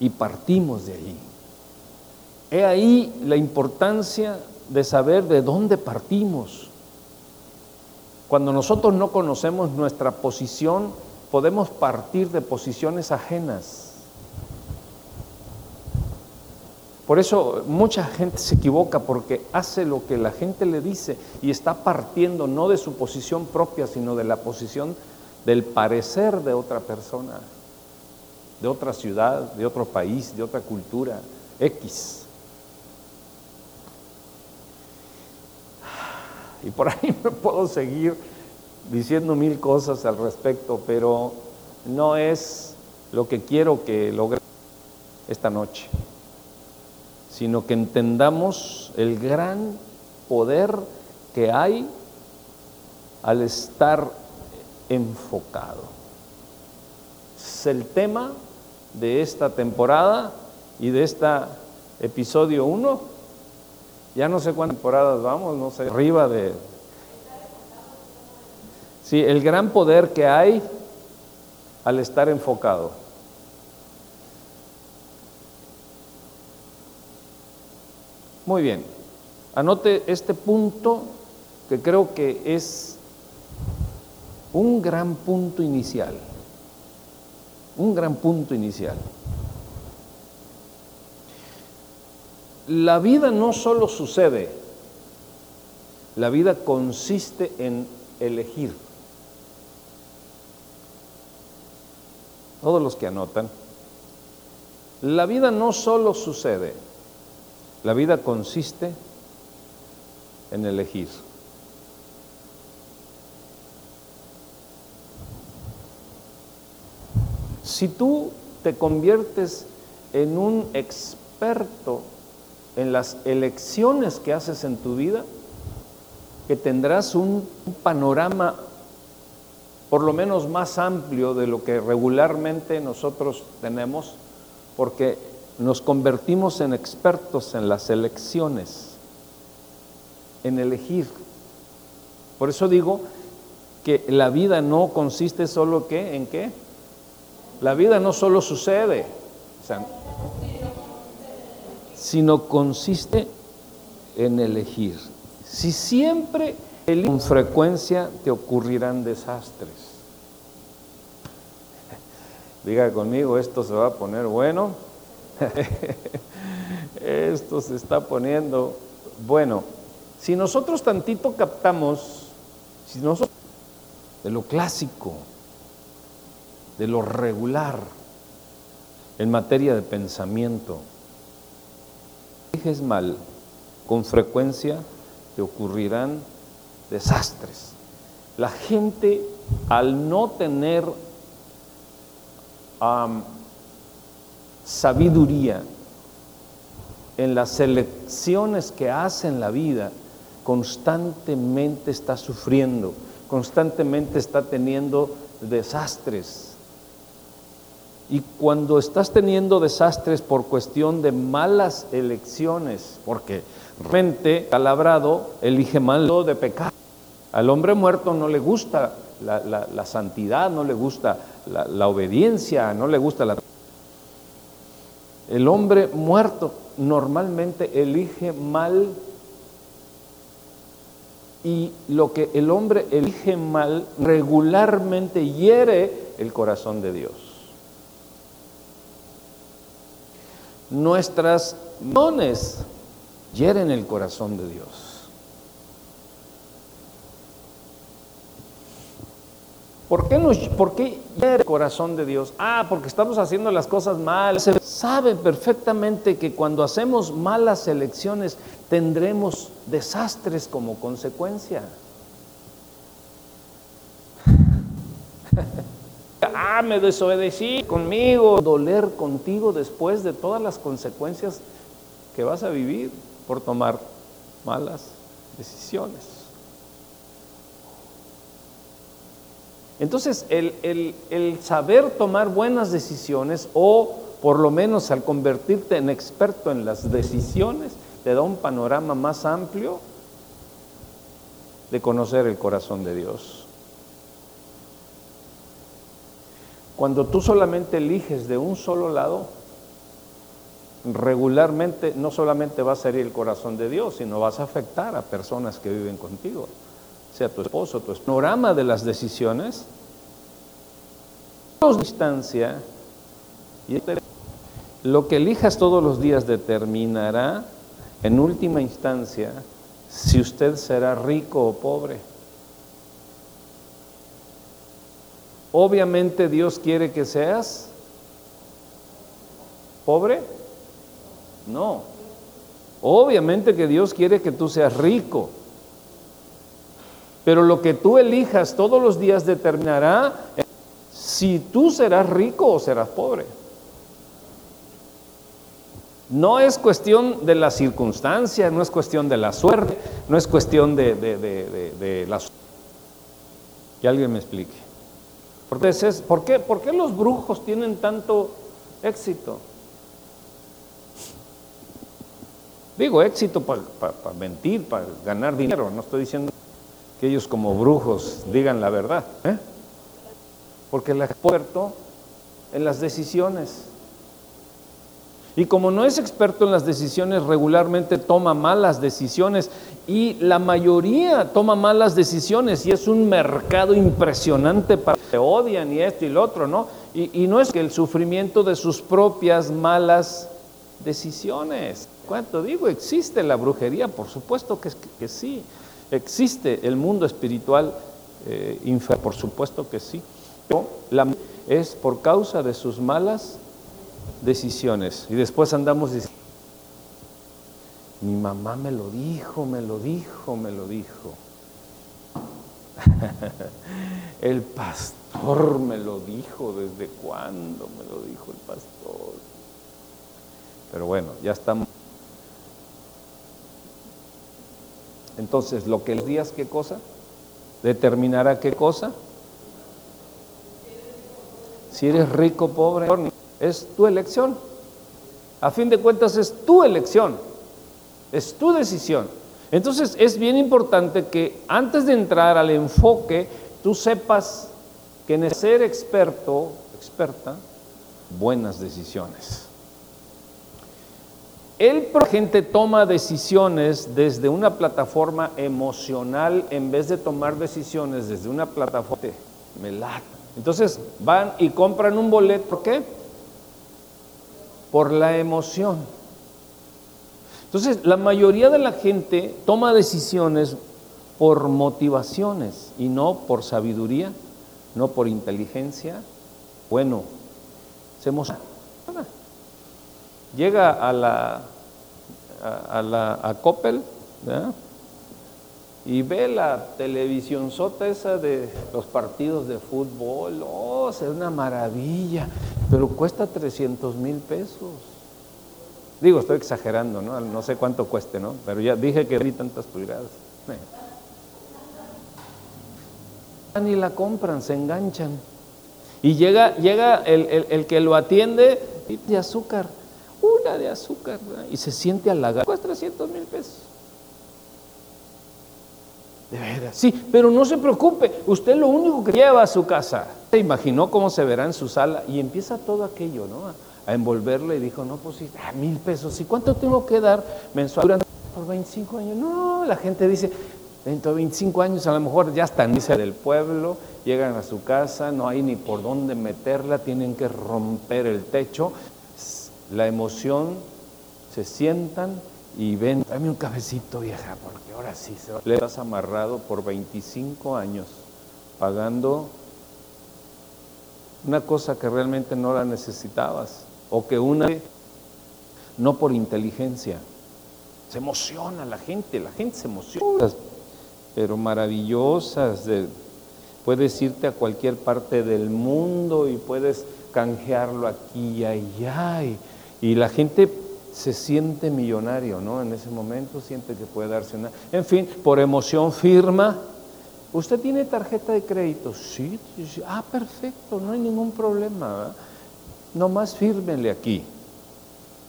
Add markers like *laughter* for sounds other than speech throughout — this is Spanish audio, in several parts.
y partimos de allí. He ahí la importancia de saber de dónde partimos. Cuando nosotros no conocemos nuestra posición, podemos partir de posiciones ajenas. Por eso mucha gente se equivoca porque hace lo que la gente le dice y está partiendo no de su posición propia, sino de la posición del parecer de otra persona, de otra ciudad, de otro país, de otra cultura, X. Y por ahí *laughs* me puedo seguir diciendo mil cosas al respecto, pero no es lo que quiero que logre esta noche sino que entendamos el gran poder que hay al estar enfocado. Es el tema de esta temporada y de este episodio 1. Ya no sé cuántas temporadas vamos, no sé, arriba de... Sí, el gran poder que hay al estar enfocado. Muy bien, anote este punto que creo que es un gran punto inicial, un gran punto inicial. La vida no solo sucede, la vida consiste en elegir. Todos los que anotan, la vida no solo sucede, la vida consiste en elegir. Si tú te conviertes en un experto en las elecciones que haces en tu vida, que tendrás un panorama por lo menos más amplio de lo que regularmente nosotros tenemos, porque nos convertimos en expertos en las elecciones, en elegir. Por eso digo que la vida no consiste solo en qué. La vida no solo sucede, sino consiste en elegir. Si siempre con frecuencia te ocurrirán desastres. *laughs* Diga conmigo, esto se va a poner bueno. *laughs* Esto se está poniendo bueno. Si nosotros tantito captamos, si nosotros de lo clásico, de lo regular en materia de pensamiento, es mal, con frecuencia te ocurrirán desastres. La gente al no tener sabiduría en las elecciones que hace en la vida, constantemente está sufriendo, constantemente está teniendo desastres. Y cuando estás teniendo desastres por cuestión de malas elecciones, porque realmente calabrado elige mal de pecado. Al hombre muerto no le gusta la, santidad, no le gusta la, la obediencia, no le gusta la el hombre muerto normalmente elige mal y lo que el hombre elige mal regularmente hiere el corazón de Dios. Nuestras dones hieren el corazón de Dios. ¿Por qué, nos, ¿Por qué el corazón de Dios? Ah, porque estamos haciendo las cosas mal. Se sabe perfectamente que cuando hacemos malas elecciones tendremos desastres como consecuencia. ah, me desobedecí conmigo. Doler contigo después de todas las consecuencias que vas a vivir por tomar malas decisiones. Entonces, el, saber tomar buenas decisiones o por lo menos al convertirte en experto en las decisiones, te da un panorama más amplio de conocer el corazón de Dios. Cuando tú solamente eliges de un solo lado, regularmente no solamente va a ser el corazón de Dios, sino vas a afectar a personas que viven contigo, sea tu esposo, tu esposo. Panorama de las decisiones, distancia, y lo que elijas todos los días determinará en última instancia si usted será rico o pobre. Obviamente Dios quiere que seas pobre. No. Obviamente que Dios quiere que tú seas rico. Pero lo que tú elijas todos los días determinará si tú serás rico o serás pobre. No es cuestión de la circunstancia, no es cuestión de la suerte, no es cuestión de, de, de, la... Que alguien me explique. ¿Por qué, ¿por qué los brujos tienen tanto éxito? Digo éxito para mentir, para ganar dinero. No estoy diciendo que ellos como brujos digan la verdad. ¿eh? Porque el experto en las decisiones. Y como no es experto en las decisiones, regularmente toma malas decisiones y la mayoría toma malas decisiones y es un mercado impresionante para que odian y esto y lo otro, ¿no? Y, no es que el sufrimiento de sus propias malas decisiones. ¿Cuánto digo? ¿Existe la brujería? Por supuesto que, que sí. ¿Existe el mundo espiritual eh, Por supuesto que sí. Pero la, es por causa de sus malas decisiones. Y después andamos diciendo, mi mamá me lo dijo, me lo dijo, me lo dijo. *laughs* el pastor me lo dijo, ¿desde cuándo me lo dijo el pastor? Pero bueno, ya estamos. Entonces, lo que digas, ¿qué cosa? Determinará qué cosa. Si eres rico, pobre, es tu elección. A fin de cuentas es tu elección, es tu decisión. Entonces es bien importante que antes de entrar al enfoque, tú sepas que en ser experto, experta, buenas decisiones. El gente toma decisiones desde una plataforma emocional en vez de tomar decisiones desde una plataforma me lata. Entonces van y compran un boleto, ¿por qué? Por la emoción. Entonces, la mayoría de la gente toma decisiones por motivaciones y no por sabiduría, no por inteligencia. Bueno, se emociona llega a la, a, la a Coppel y ve la televisión sota esa de los partidos de fútbol, oh, es una maravilla, pero cuesta 300 mil pesos. Digo, estoy exagerando, ¿no? No sé cuánto cueste, ¿no? Pero ya dije que vi tantas pulgadas. Ni la compran, se enganchan. Y llega, llega el, el, el que lo atiende de azúcar una de azúcar y se siente halagado. Cuesta 300 mil pesos. De veras. Sí, pero no se preocupe, usted lo único que lleva a su casa. Se imaginó cómo se verá en su sala y empieza todo aquello, ¿no? A, envolverle y dijo, no, pues sí, ah, mil pesos. ¿Y cuánto tengo que dar mensual por 25 años? No, la gente dice, dentro de 25 años a lo mejor ya están del pueblo, llegan a su casa, no hay ni por dónde meterla, tienen que romper el techo, la emoción, se sientan y ven, dame un cafecito vieja, porque ahora sí se va. Le estás amarrado por 25 años pagando una cosa que realmente no la necesitabas o que una no por inteligencia. Se emociona la gente, la gente se emociona, pero maravillosas. De, puedes irte a cualquier parte del mundo y puedes canjearlo aquí y allá. Y, y la gente se siente millonario, ¿no? En ese momento siente que puede darse una... En fin, por emoción firma. ¿Usted tiene tarjeta de crédito? Sí, Ah, perfecto, no hay ningún problema. Nomás fírmele aquí.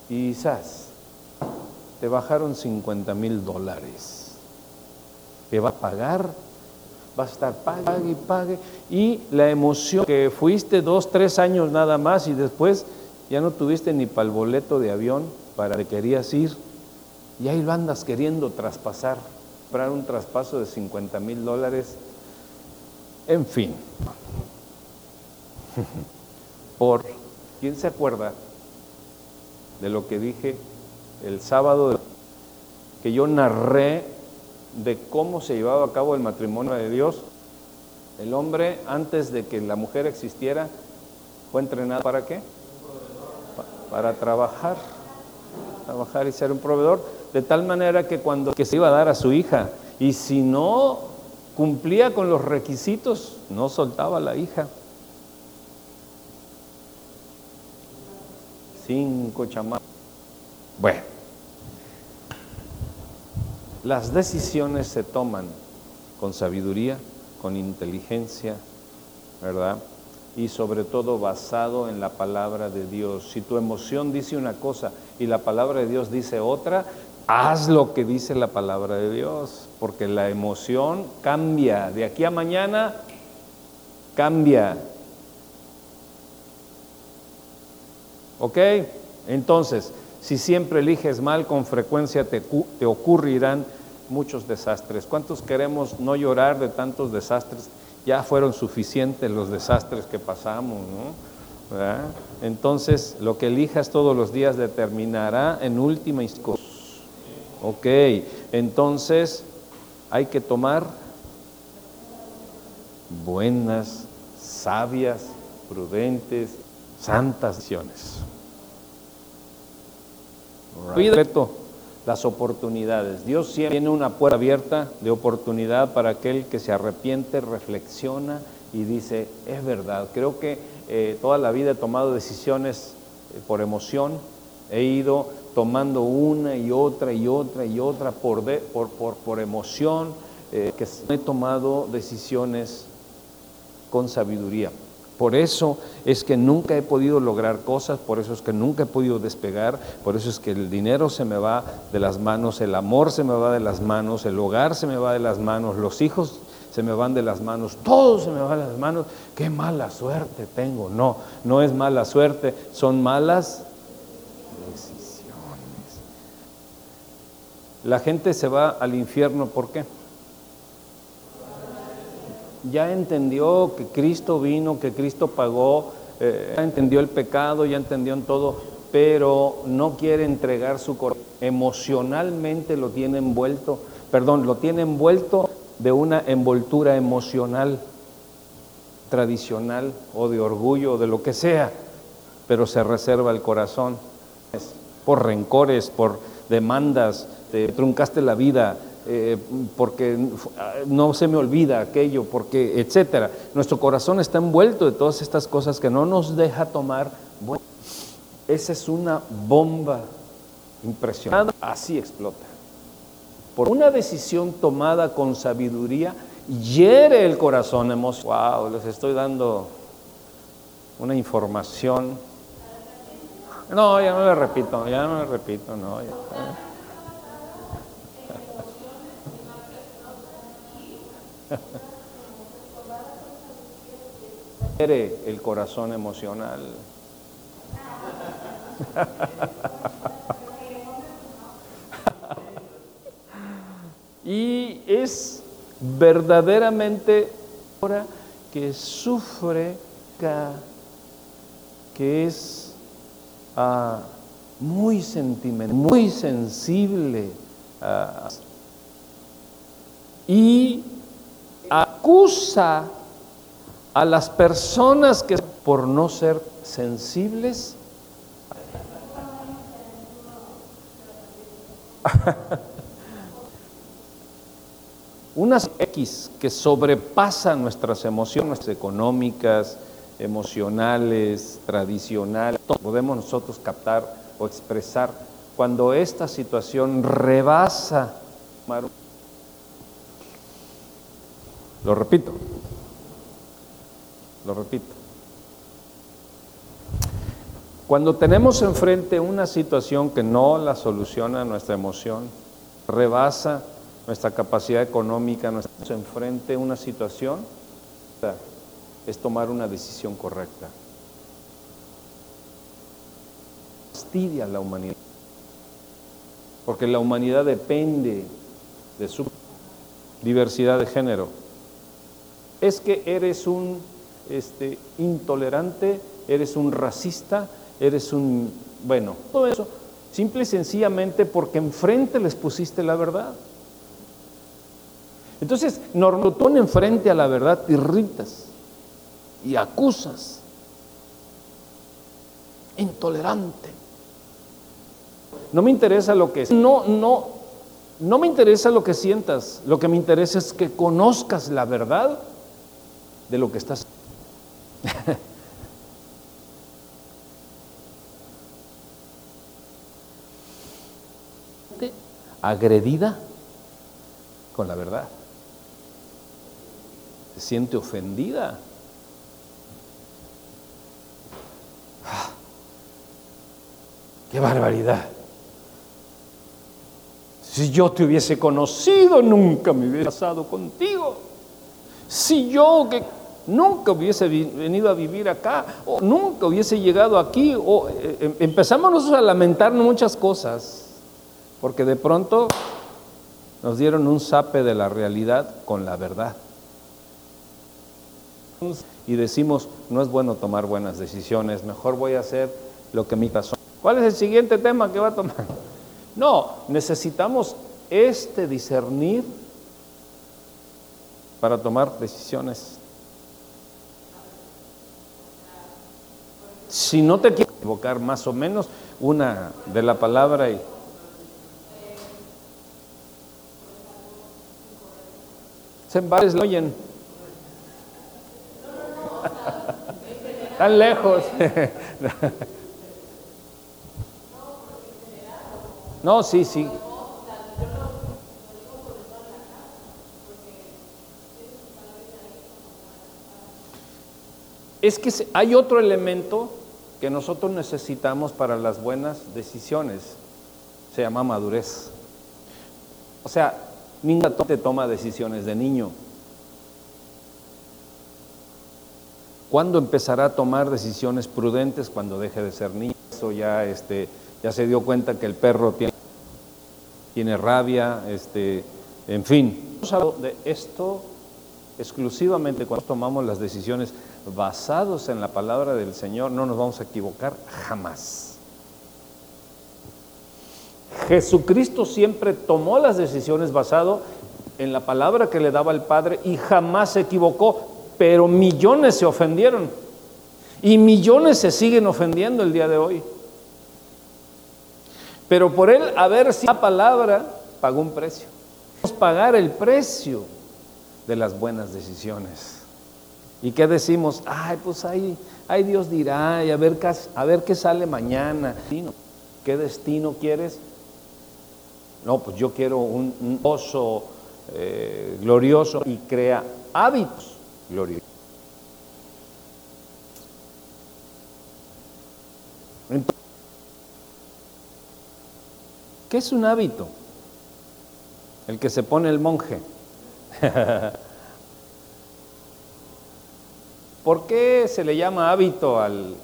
Y quizás te bajaron 50 mil dólares. Que va a pagar, va a estar pague y pague. Y la emoción que fuiste dos, tres años nada más y después ya no tuviste ni para el boleto de avión para que querías ir y ahí lo andas queriendo traspasar, para un traspaso de 50 mil dólares, en fin. *laughs* Por, ¿quién se acuerda de lo que dije el sábado que yo narré de cómo se llevaba a cabo el matrimonio de Dios? El hombre, antes de que la mujer existiera, fue entrenado para qué? Para trabajar, trabajar y ser un proveedor, de tal manera que cuando que se iba a dar a su hija, y si no cumplía con los requisitos, no soltaba a la hija. Cinco chamacos. Bueno, las decisiones se toman con sabiduría, con inteligencia, ¿verdad? Y sobre todo basado en la palabra de Dios. Si tu emoción dice una cosa y la palabra de Dios dice otra, haz lo que dice la palabra de Dios, porque la emoción cambia. De aquí a mañana cambia. ¿Ok? Entonces, si siempre eliges mal, con frecuencia te, te ocurrirán muchos desastres. ¿Cuántos queremos no llorar de tantos desastres? Ya fueron suficientes los desastres que pasamos, ¿no? Entonces, lo que elijas todos los días determinará en última instancia. Ok, entonces hay que tomar buenas, sabias, prudentes, santas decisiones. Reto las oportunidades. Dios siempre tiene una puerta abierta de oportunidad para aquel que se arrepiente, reflexiona y dice, es verdad, creo que eh, toda la vida he tomado decisiones eh, por emoción, he ido tomando una y otra y otra y otra por, por, por, por, emoción, eh, que he tomado decisiones con sabiduría. Por eso es que nunca he podido lograr cosas, por eso es que nunca he podido despegar, por eso es que el dinero se me va de las manos, el amor se me va de las manos, el hogar se me va de las manos, los hijos se me van de las manos, todo se me va de las manos. Qué mala suerte tengo. No, no es mala suerte, son malas decisiones. La gente se va al infierno, ¿por qué? Ya entendió que Cristo vino, que Cristo pagó, eh, ya entendió el pecado, ya entendió en todo, pero no quiere entregar su corazón. Emocionalmente lo tiene envuelto, perdón, lo tiene envuelto de una envoltura emocional tradicional o de orgullo o de lo que sea, pero se reserva el corazón por rencores, por demandas, te truncaste la vida, eh, porque no se me olvida aquello, porque, etcétera. Nuestro corazón está envuelto de todas estas cosas que no nos deja tomar. esa es una bomba impresionante. Así explota. Por una decisión tomada con sabiduría, hiere el corazón emocional. Wow, les estoy dando una información. No, ya no le repito, ya no le repito, no. Ya. El corazón emocional. *laughs* y es verdaderamente ahora que sufre, que es ah, muy sentimental, muy sensible. Y acusa a las personas que por no ser sensibles. *laughs* Unas X que sobrepasan nuestras emociones económicas, emocionales, tradicionales, podemos nosotros captar o expresar cuando esta situación rebasa. Lo repito, lo repito. Cuando tenemos enfrente una situación que no la soluciona nuestra emoción, rebasa nuestra capacidad económica, nuestra enfrente una situación, es tomar una decisión correcta. Fastidia a la humanidad. porque la humanidad depende de su diversidad de género. Es que eres un este, intolerante, eres un racista, eres un, bueno, todo eso, simple y sencillamente porque enfrente les pusiste la verdad. Entonces, cuando tú enfrente a la verdad, te irritas y acusas. Intolerante. No me interesa lo que no no no me interesa lo que sientas, lo que me interesa es que conozcas la verdad de lo que estás agredida con la verdad. Se siente ofendida. Ah, ¡Qué barbaridad! Si yo te hubiese conocido, nunca me hubiera casado contigo. Si yo que nunca hubiese venido a vivir acá, o nunca hubiese llegado aquí, o eh, em, empezamos nosotros a lamentarnos muchas cosas, porque de pronto nos dieron un sape de la realidad con la verdad. Y decimos, no es bueno tomar buenas decisiones, mejor voy a hacer lo que mi corazón. ¿Cuál es el siguiente tema que va a tomar? *laughs* No, necesitamos este discernir para tomar decisiones Si no te quieres equivocar más o menos una de la palabra y... En varios lo oyen. *laughs* Tan lejos. *laughs* No, sí, sí. Es que hay otro elemento que nosotros necesitamos para las buenas decisiones. Se llama madurez. O sea, ningún te toma decisiones de niño. ¿Cuándo empezará a tomar decisiones prudentes? Cuando deje de ser niño. Eso ya, este, ya se dio cuenta que el perro tiene, tiene rabia, este, en fin. De esto exclusivamente cuando tomamos las decisiones basados en la palabra del Señor, no nos vamos a equivocar jamás. Jesucristo siempre tomó las decisiones basado en la palabra que le daba el Padre y jamás se equivocó, pero millones se ofendieron y millones se siguen ofendiendo el día de hoy. Pero por él haber sido la palabra, pagó un precio. Vamos a pagar el precio de las buenas decisiones. ¿Y qué decimos? Ay, pues ahí, ay Dios dirá, y a ver, a ver qué sale mañana. ¿Qué destino quieres? No, pues yo quiero un, oso eh, glorioso y crea hábitos gloriosos. ¿Qué es un hábito? El que se pone el monje. *laughs* ¿Por qué se le llama hábito al,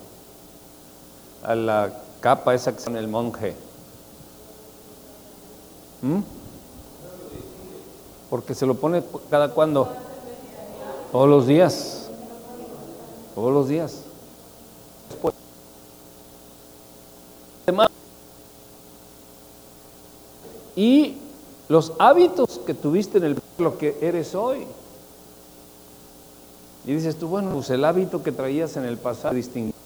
a la capa esa que en el monje? ¿Mm? Porque se lo pone cada cuando. Todos los días. Todos los días. Y los hábitos que tuviste en el lo que eres hoy. Y dices tú, bueno, pues el hábito que traías en el pasado distinguido.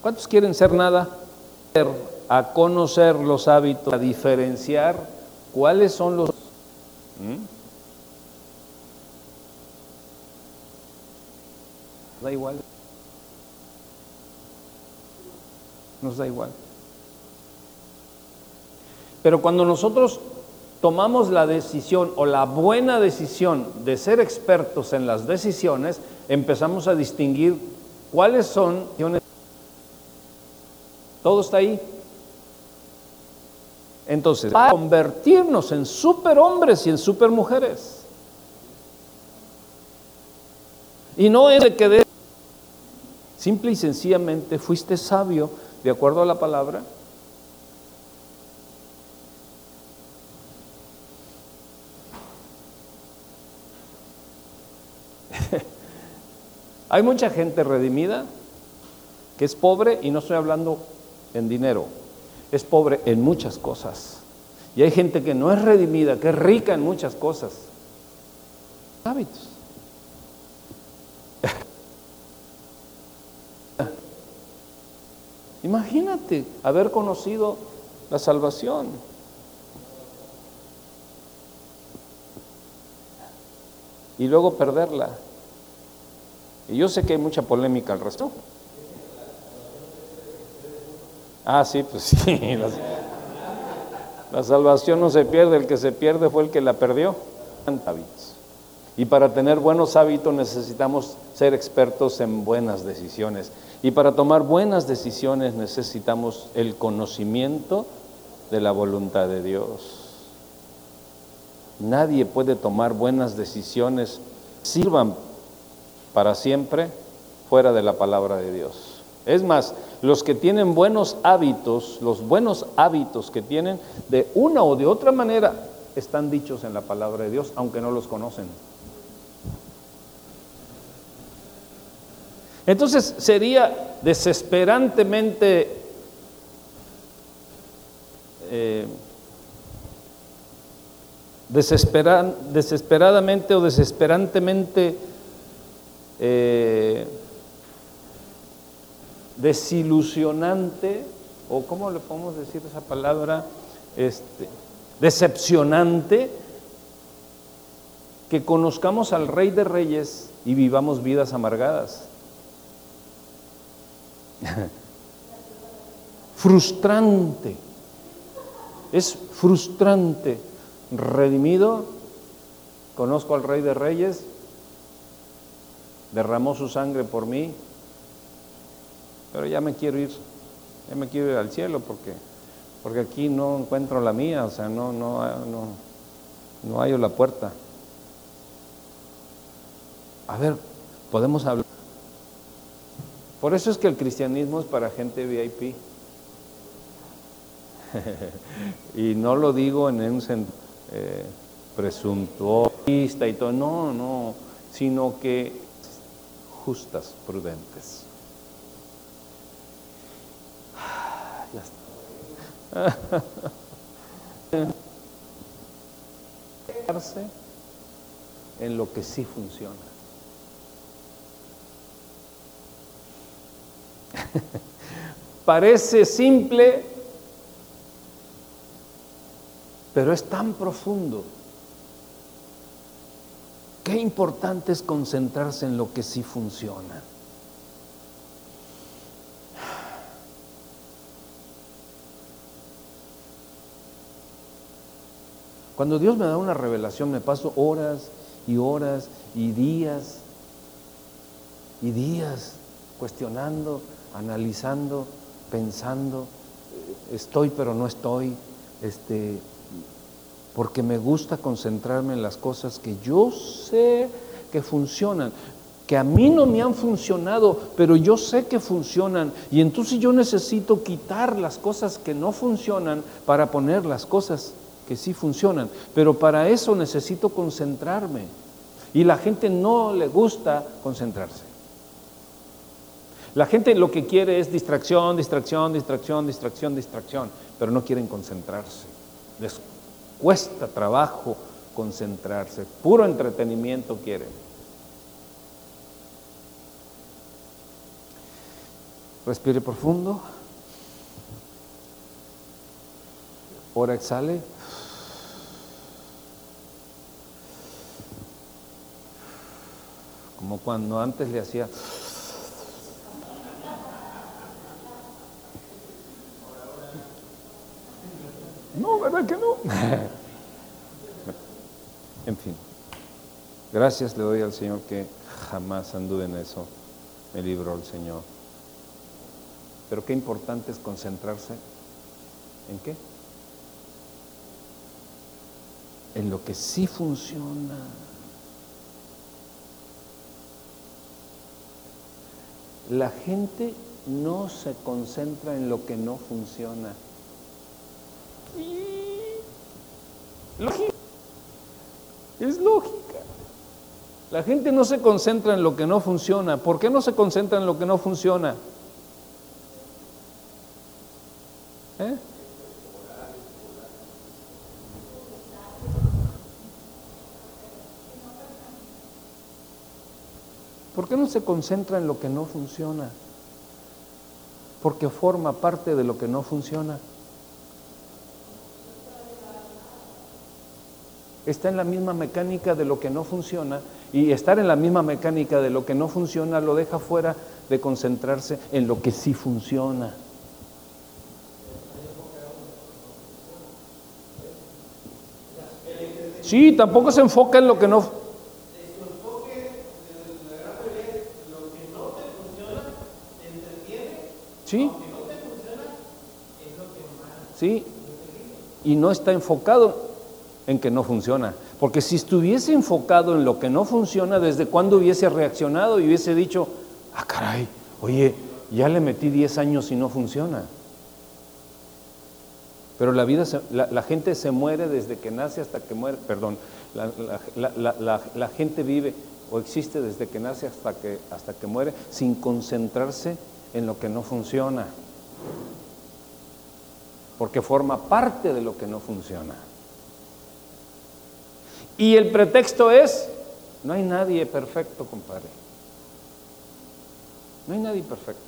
¿Cuántos quieren ser nada? A conocer los hábitos, a diferenciar cuáles son los... ¿Mm? Da igual. Nos da igual. Pero cuando nosotros tomamos la decisión o la buena decisión de ser expertos en las decisiones, empezamos a distinguir cuáles son... Todo está ahí. Entonces, convertirnos en superhombres y en supermujeres. Y no es de que de, Simple y sencillamente fuiste sabio de acuerdo a la palabra. Hay mucha gente redimida que es pobre y no estoy hablando en dinero, es pobre en muchas cosas. Y hay gente que no es redimida, que es rica en muchas cosas. Hábitos. *laughs* Imagínate haber conocido la salvación. Y luego perderla. Y yo sé que hay mucha polémica al respecto. Ah, sí, pues *laughs* sí. La, salvación no se pierde, el que se pierde fue el que la perdió. Y para tener buenos hábitos necesitamos ser expertos en buenas decisiones. Y para tomar buenas decisiones necesitamos el conocimiento de la voluntad de Dios. Nadie puede tomar buenas decisiones, sirvan para siempre, fuera de la palabra de Dios. Es más, los que tienen buenos hábitos, los buenos hábitos que tienen, de una o de otra manera, están dichos en la palabra de Dios, aunque no los conocen. Entonces sería desesperantemente eh, desesperadamente o desesperantemente eh, desilusionante, o cómo le podemos decir esa palabra, este, decepcionante, que conozcamos al Rey de Reyes y vivamos vidas amargadas. *laughs* frustrante, es frustrante. Redimido, conozco al Rey de Reyes, derramó su sangre por mí, pero ya me quiero ir, ya me quiero ir al cielo porque, porque aquí no encuentro la mía, o sea, no, no, no, no hallo la puerta. A ver, podemos hablar. Por eso es que el cristianismo es para gente VIP. *laughs* y no lo digo en un sentido eh, presuntuosa y todo, no, no, sino que justas, prudentes. Está. en lo que sí funciona. *laughs* Parece simple, pero es tan profundo. Qué importante es concentrarse en lo que sí funciona. Cuando Dios me da una revelación, me paso horas y horas y días y días cuestionando, analizando, pensando, estoy pero no estoy, este, porque me gusta concentrarme en las cosas que yo sé que funcionan, que a mí no me han funcionado, pero yo sé que funcionan. Y entonces yo necesito quitar las cosas que no funcionan para poner las cosas que sí funcionan. Pero para eso necesito concentrarme. Y la gente no le gusta concentrarse. La gente lo que quiere es distracción, distracción, distracción, distracción, distracción, pero no quieren concentrarse cuesta trabajo concentrarse, puro entretenimiento quieren. Respire profundo. Ahora exhale. Como cuando antes le hacía... No, ¿verdad que no? *laughs* en fin, gracias le doy al Señor que jamás anduve en eso, me libró el Señor. Pero qué importante es concentrarse en qué? En lo que sí funciona. La gente no se concentra en lo que no funciona. Lógica. Es lógica. La gente no se concentra en lo que no funciona. ¿Por qué no se concentra en lo que no funciona? ¿Eh? ¿Por qué no se concentra en lo que no funciona? Porque forma parte de lo que no funciona. Está en la misma mecánica de lo que no funciona y estar en la misma mecánica de lo que no funciona lo deja fuera de concentrarse en lo que sí funciona. Sí, tampoco se enfoca en lo que no ¿Sí? ¿Sí? Y no está enfocado en que no funciona. Porque si estuviese enfocado en lo que no funciona, ¿desde cuándo hubiese reaccionado y hubiese dicho, ah, caray, oye, ya le metí 10 años y no funciona? Pero la vida, la, gente se muere desde que nace hasta que muere, perdón, la, la, gente vive o existe desde que nace hasta que, hasta que muere sin concentrarse en lo que no funciona, porque forma parte de lo que no funciona. Y el pretexto es, no hay nadie perfecto, compadre. No hay nadie perfecto.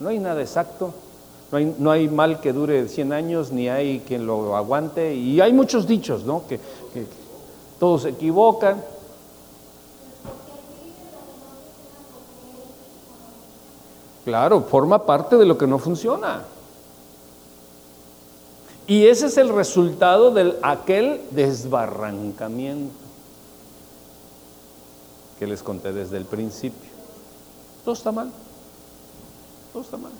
No hay nada exacto. No hay, no hay, mal que dure 100 años, ni hay quien lo aguante. Y hay muchos dichos, ¿no? Que, que todos se equivocan. Claro, forma parte de lo que no funciona. Y ese es el resultado de aquel desbarrancamiento que les conté desde el principio. Todo está mal. Todo está mal.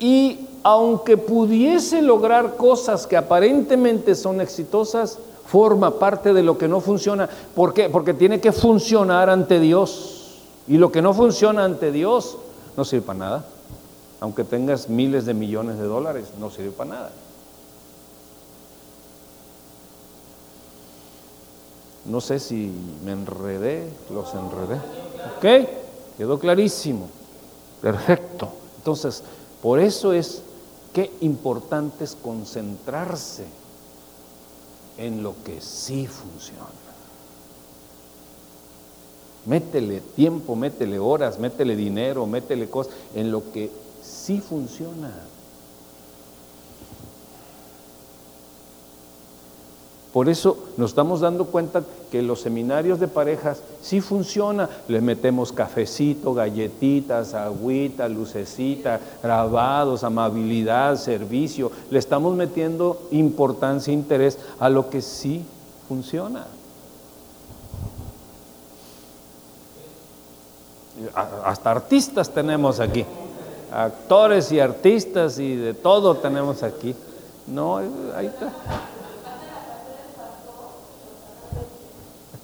Y aunque pudiese lograr cosas que aparentemente son exitosas, forma parte de lo que no funciona. ¿Por qué? Porque tiene que funcionar ante Dios. Y lo que no funciona ante Dios no sirve para nada. Aunque tengas miles de millones de dólares, no sirve para nada. No sé si me enredé, los enredé. ¿Ok? Quedó clarísimo. Perfecto. Entonces, por eso es que importante es concentrarse en lo que sí funciona. Métele tiempo, métele horas, métele dinero, métele cosas en lo que sí funciona. Por eso nos estamos dando cuenta que los seminarios de parejas sí funciona. Le metemos cafecito, galletitas, agüita, lucecita, grabados, amabilidad, servicio. Le estamos metiendo importancia e interés a lo que sí funciona. hasta artistas tenemos aquí, actores y artistas y de todo tenemos aquí. No, ahí está.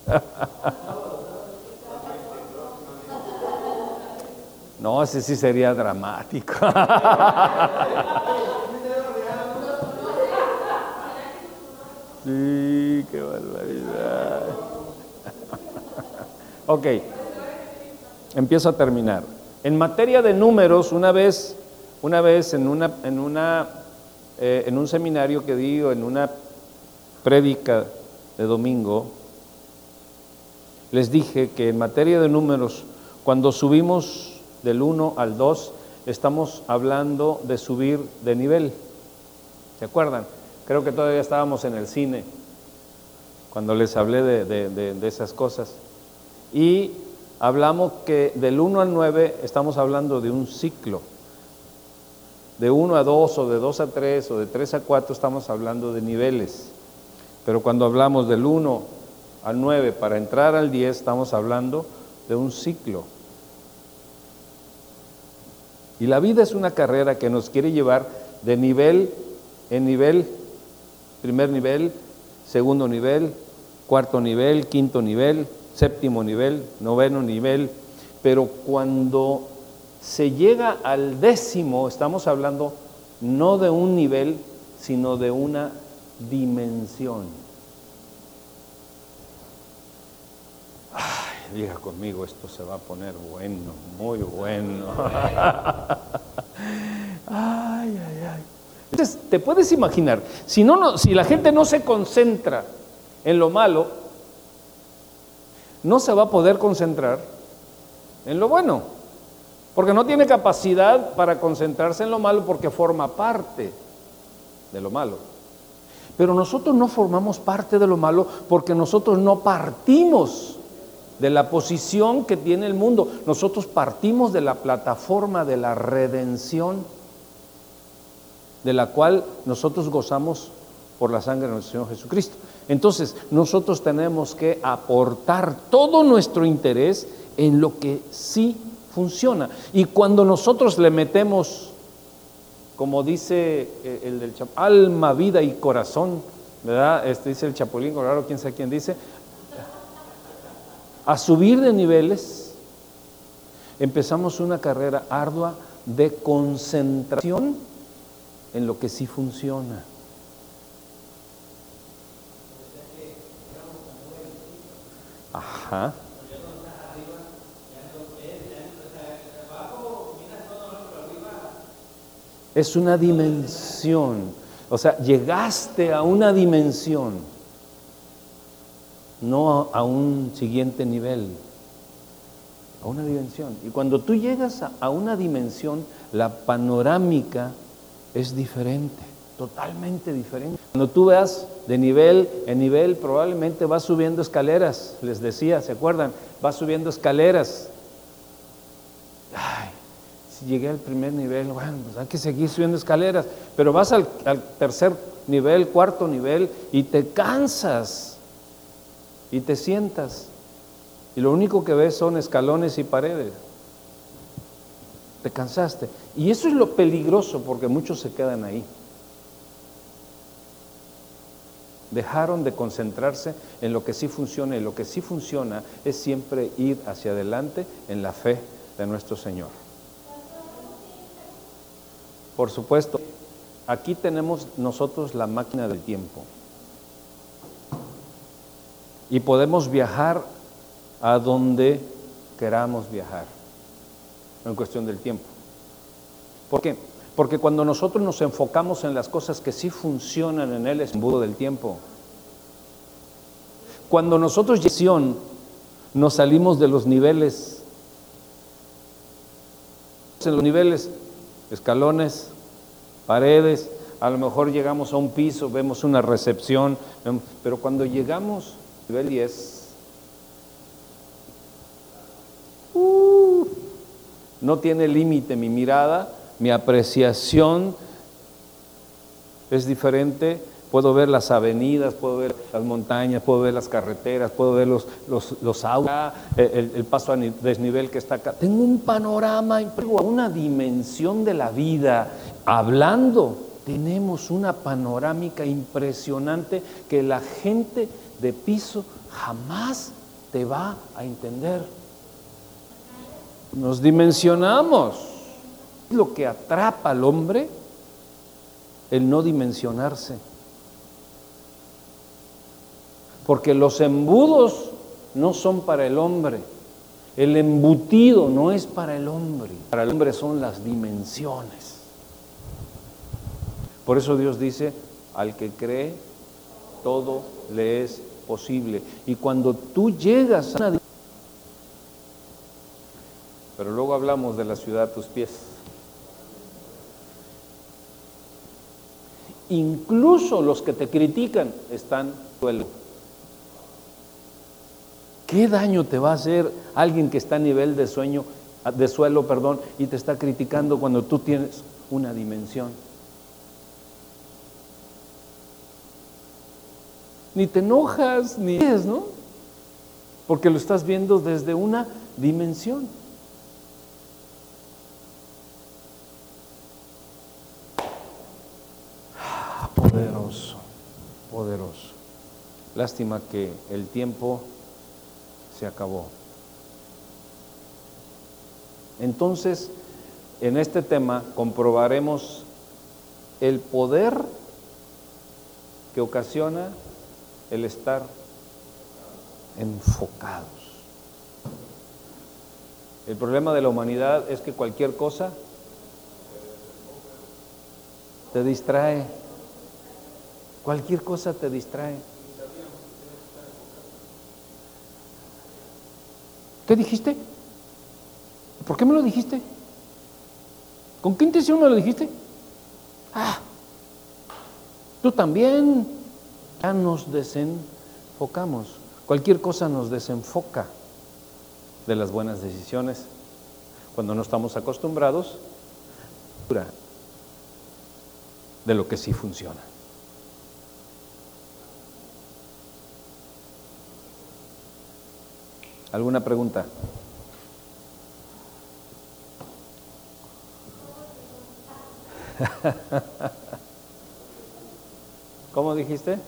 *laughs* No, ese sí sería dramático. *laughs* Sí, qué barbaridad. *laughs* Ok empiezo a terminar. En materia de números, una vez, una vez en, una, en, una, eh, en un seminario que digo, en una prédica de domingo, les dije que en materia de números, cuando subimos del 1 al 2, estamos hablando de subir de nivel. ¿Se acuerdan? Creo que todavía estábamos en el cine cuando les hablé de, de, de esas cosas. Y hablamos que del 1 al 9 estamos hablando de un ciclo. De 1 a 2 o de 2 a 3 o de 3 a 4 estamos hablando de niveles. Pero cuando hablamos del 1 al 9 para entrar al 10 estamos hablando de un ciclo. Y la vida es una carrera que nos quiere llevar de nivel en nivel, primer nivel, segundo nivel, cuarto nivel, quinto nivel, séptimo nivel, noveno nivel, pero cuando se llega al décimo, estamos hablando no de un nivel, sino de una dimensión. Ay, diga conmigo, esto se va a poner bueno, muy bueno. *laughs* ay, ay, ay. Entonces, te puedes imaginar, si, no, si la gente no se concentra en lo malo, no se va a poder concentrar en lo bueno, porque no tiene capacidad para concentrarse en lo malo porque forma parte de lo malo. Pero nosotros no formamos parte de lo malo porque nosotros no partimos de la posición que tiene el mundo. Nosotros partimos de la plataforma de la redención, de la cual nosotros gozamos por la sangre de nuestro Señor Jesucristo. Entonces, nosotros tenemos que aportar todo nuestro interés en lo que sí funciona. Y cuando nosotros le metemos como dice eh, el del alma, vida y corazón, ¿verdad? Este dice el Chapulín Colorado, quién sabe quién dice, a subir de niveles, empezamos una carrera ardua de concentración en lo que sí funciona. Ajá. es una dimensión. O sea, llegaste a una dimensión, no a, un siguiente nivel, a una dimensión. Y cuando tú llegas a, una dimensión, la panorámica es diferente, totalmente diferente. Cuando tú veas de nivel en nivel, probablemente vas subiendo escaleras, les decía, ¿se acuerdan? Vas subiendo escaleras. Ay, si llegué al primer nivel, bueno, pues hay que seguir subiendo escaleras, pero vas al, tercer nivel, cuarto nivel y te cansas y te sientas y lo único que ves son escalones y paredes. Te cansaste. Y eso es lo peligroso porque muchos se quedan ahí. Dejaron de concentrarse en lo que sí funciona y lo que sí funciona es siempre ir hacia adelante en la fe de nuestro Señor. Por supuesto, aquí tenemos nosotros la máquina del tiempo. Y podemos viajar a donde queramos viajar, en cuestión del tiempo. ¿Por qué? Porque cuando nosotros nos enfocamos en las cosas que sí funcionan en el embudo del tiempo, cuando nosotros nos salimos de los niveles, en los niveles escalones, paredes, a lo mejor llegamos a un piso, vemos una recepción, pero cuando llegamos nivel 10, uh, no tiene límite mi mirada, mi apreciación es diferente Puedo ver las avenidas, puedo ver las montañas, puedo ver las carreteras, puedo ver los, los, autos, el, paso a desnivel que está acá. Tengo un panorama, una dimensión de la vida. Hablando, tenemos una panorámica impresionante que la gente de piso jamás te va a entender. Nos dimensionamos. Lo que atrapa al hombre, el no dimensionarse porque los embudos no son para el hombre. El embutido no es para el hombre, para el hombre son las dimensiones. Por eso Dios dice, al que cree, todo le es posible. Y cuando tú llegas a una... Pero luego hablamos de la ciudad a tus pies. Incluso los que te critican están suelo. ¿Qué daño te va a hacer alguien que está a nivel de sueño, de suelo, perdón, y te está criticando cuando tú tienes una dimensión? Ni te enojas, ni es, ¿no? Porque lo estás viendo desde una dimensión. Ah, poderoso, poderoso. Lástima que el tiempo se acabó. Entonces, en este tema comprobaremos el poder que ocasiona el estar enfocados. El problema de la humanidad es que cualquier cosa te distrae. Cualquier cosa te distrae. ¿Qué dijiste? ¿Por qué me lo dijiste? ¿Con qué intención me lo dijiste? Ah, tú también. Ya nos desenfocamos. Cualquier cosa nos desenfoca de las buenas decisiones cuando no estamos acostumbrados de lo que sí funciona. ¿Alguna pregunta? *laughs* ¿Cómo dijiste?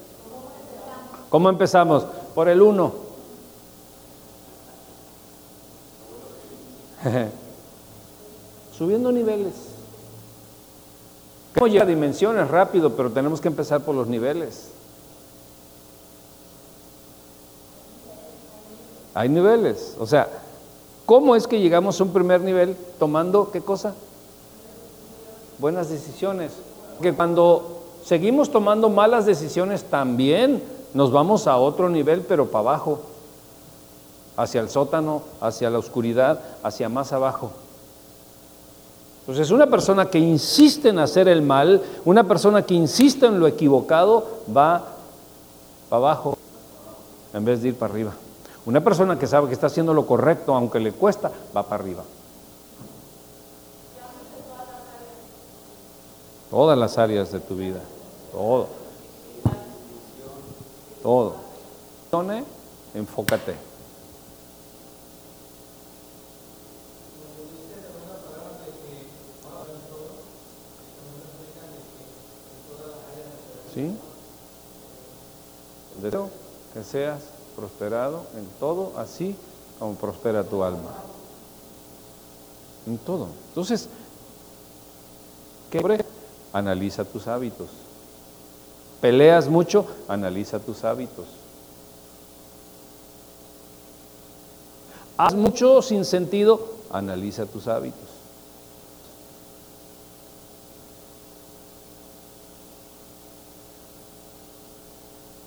¿Cómo empezamos? Por el uno. *laughs* Subiendo niveles. ¿Cómo llega a dimensiones rápido, pero tenemos que empezar por los niveles. Hay niveles. O sea, ¿cómo es que llegamos a un primer nivel tomando qué cosa? Buenas decisiones. Que cuando seguimos tomando malas decisiones también nos vamos a otro nivel, pero para abajo. Hacia el sótano, hacia la oscuridad, hacia más abajo. Entonces, una persona que insiste en hacer el mal, una persona que insiste en lo equivocado, va para abajo en vez de ir para arriba. Una persona que sabe que está haciendo lo correcto, aunque le cuesta, va para arriba. Todas las áreas de tu vida, todo. Todo. Enfócate. ¿Sí? Deseo que seas prosperado en todo, así como prospera tu alma. En todo. Entonces, ¿qué? Analiza tus hábitos. Peleas mucho, analiza tus hábitos. Haz mucho sin sentido, analiza tus hábitos.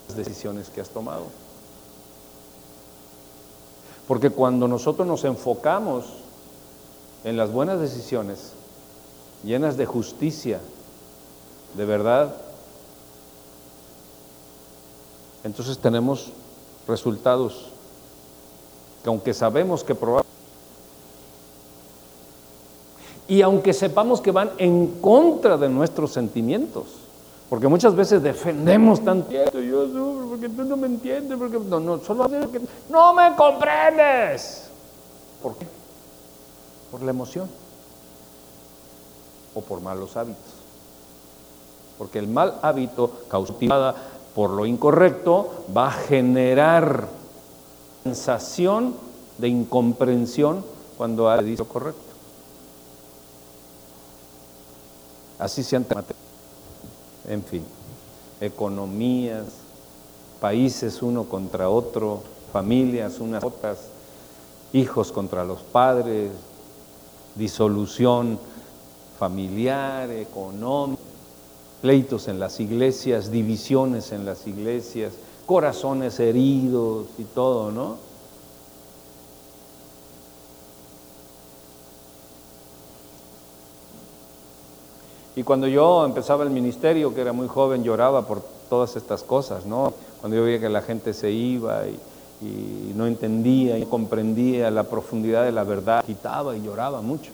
Las decisiones que has tomado. Porque cuando nosotros nos enfocamos en las buenas decisiones, llenas de justicia, de verdad, entonces tenemos resultados que aunque sabemos que probablemente, y aunque sepamos que van en contra de nuestros sentimientos, porque muchas veces defendemos tanto, yo sufro porque tú no me entiendes, porque no, no, solo que no me comprendes. ¿Por qué? Por la emoción o por malos hábitos. Porque el mal hábito causado por lo incorrecto va a generar sensación de incomprensión cuando ha dicho correcto. Así se han en fin, economías, países uno contra otro, familias unas otras, hijos contra los padres, disolución familiar, económica, pleitos en las iglesias, divisiones en las iglesias, corazones heridos y todo, ¿no? Y cuando yo empezaba el ministerio, que era muy joven, lloraba por todas estas cosas, ¿no? Cuando yo veía que la gente se iba y, no entendía y comprendía la profundidad de la verdad, quitaba y lloraba mucho.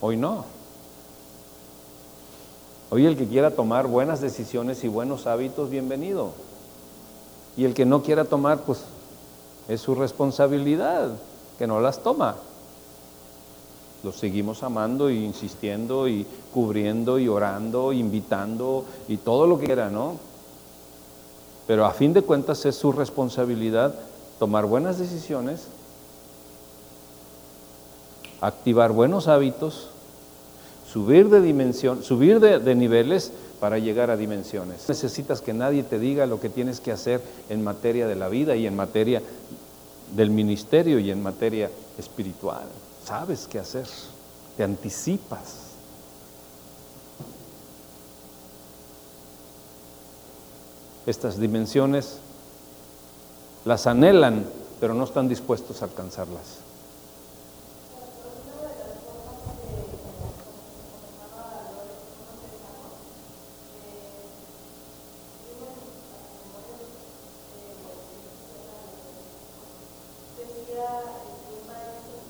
Hoy no. Hoy el que quiera tomar buenas decisiones y buenos hábitos, bienvenido. Y el que no quiera tomar, pues es su responsabilidad, que no las toma los seguimos amando e insistiendo y cubriendo y orando, invitando y todo lo que quiera, ¿no? Pero a fin de cuentas es su responsabilidad tomar buenas decisiones activar buenos hábitos, subir de dimensión, subir de, niveles para llegar a dimensiones. Necesitas que nadie te diga lo que tienes que hacer en materia de la vida y en materia del ministerio y en materia espiritual. Sabes qué hacer, te anticipas. Estas dimensiones las anhelan, pero no están dispuestos a alcanzarlas.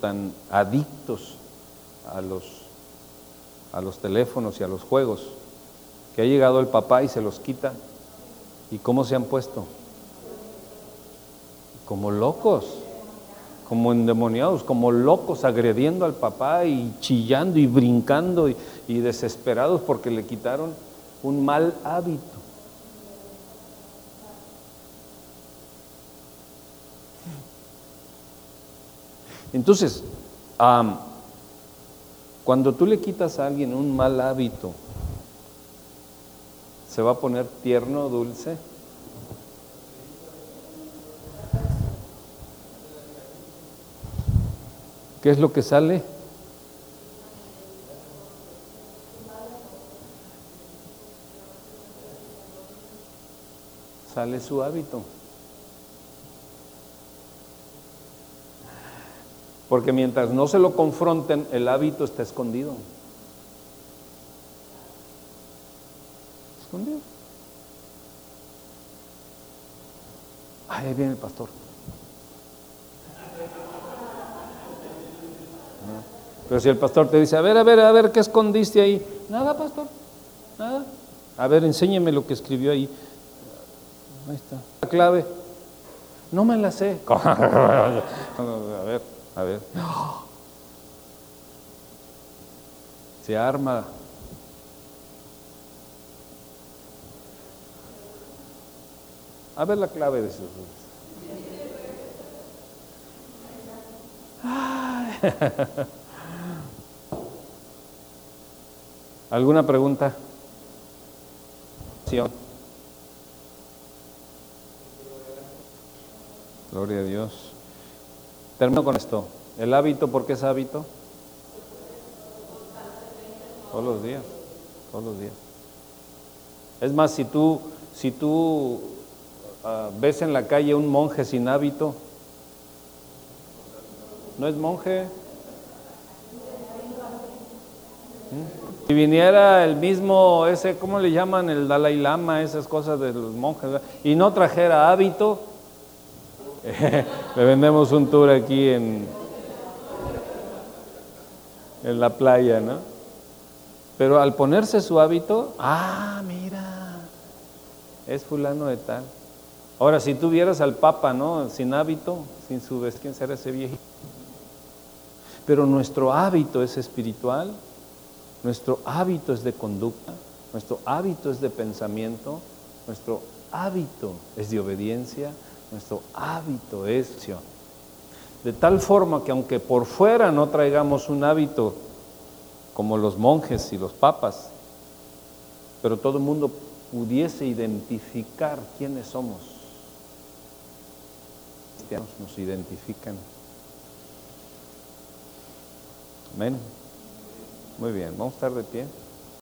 Tan adictos a los, a los teléfonos y a los juegos, que ha llegado el papá y se los quita. ¿Y cómo se han puesto? Como locos, como endemoniados, como locos, agrediendo al papá y chillando y brincando y, y desesperados porque le quitaron un mal hábito. Entonces, cuando tú le quitas a alguien un mal hábito, ¿se va a poner tierno, dulce? ¿Qué es lo que sale? Sale su hábito. Porque mientras no se lo confronten, el hábito está escondido. Escondido. ahí viene el pastor. Pero si el pastor te dice, a ver, a ver, a ver, ¿qué escondiste ahí? Nada, pastor, nada. A ver, enséñeme lo que escribió ahí. Ahí está. La clave. No me la sé. *laughs* a ver. A ver. Se arma. A ver la clave de sus *laughs* ¿Alguna pregunta? Gloria a Dios. Termino con esto. ¿El hábito por qué es hábito? Todos los días, todos los días. Es más, si tú, si tú ah, ves en la calle un monje sin hábito, no es monje. ¿Mm? Si viniera el mismo, ese, ¿cómo le llaman? El Dalai Lama, esas cosas de los monjes, y no trajera hábito, *laughs* le vendemos un tour aquí en, en la playa, ¿no? Pero al ponerse su hábito, ah, mira, es fulano de tal. Ahora, si tú vieras al Papa, ¿no? Sin hábito, sin su ¿quién será ese viejito? Pero nuestro hábito es espiritual, nuestro hábito es de conducta, nuestro hábito es de pensamiento, nuestro hábito es de obediencia, nuestro hábito es De tal forma que aunque por fuera no traigamos un hábito como los monjes y los papas, pero todo el mundo pudiese identificar quiénes somos. Cristianos nos identifican. Amén. Muy bien, vamos a estar de pie.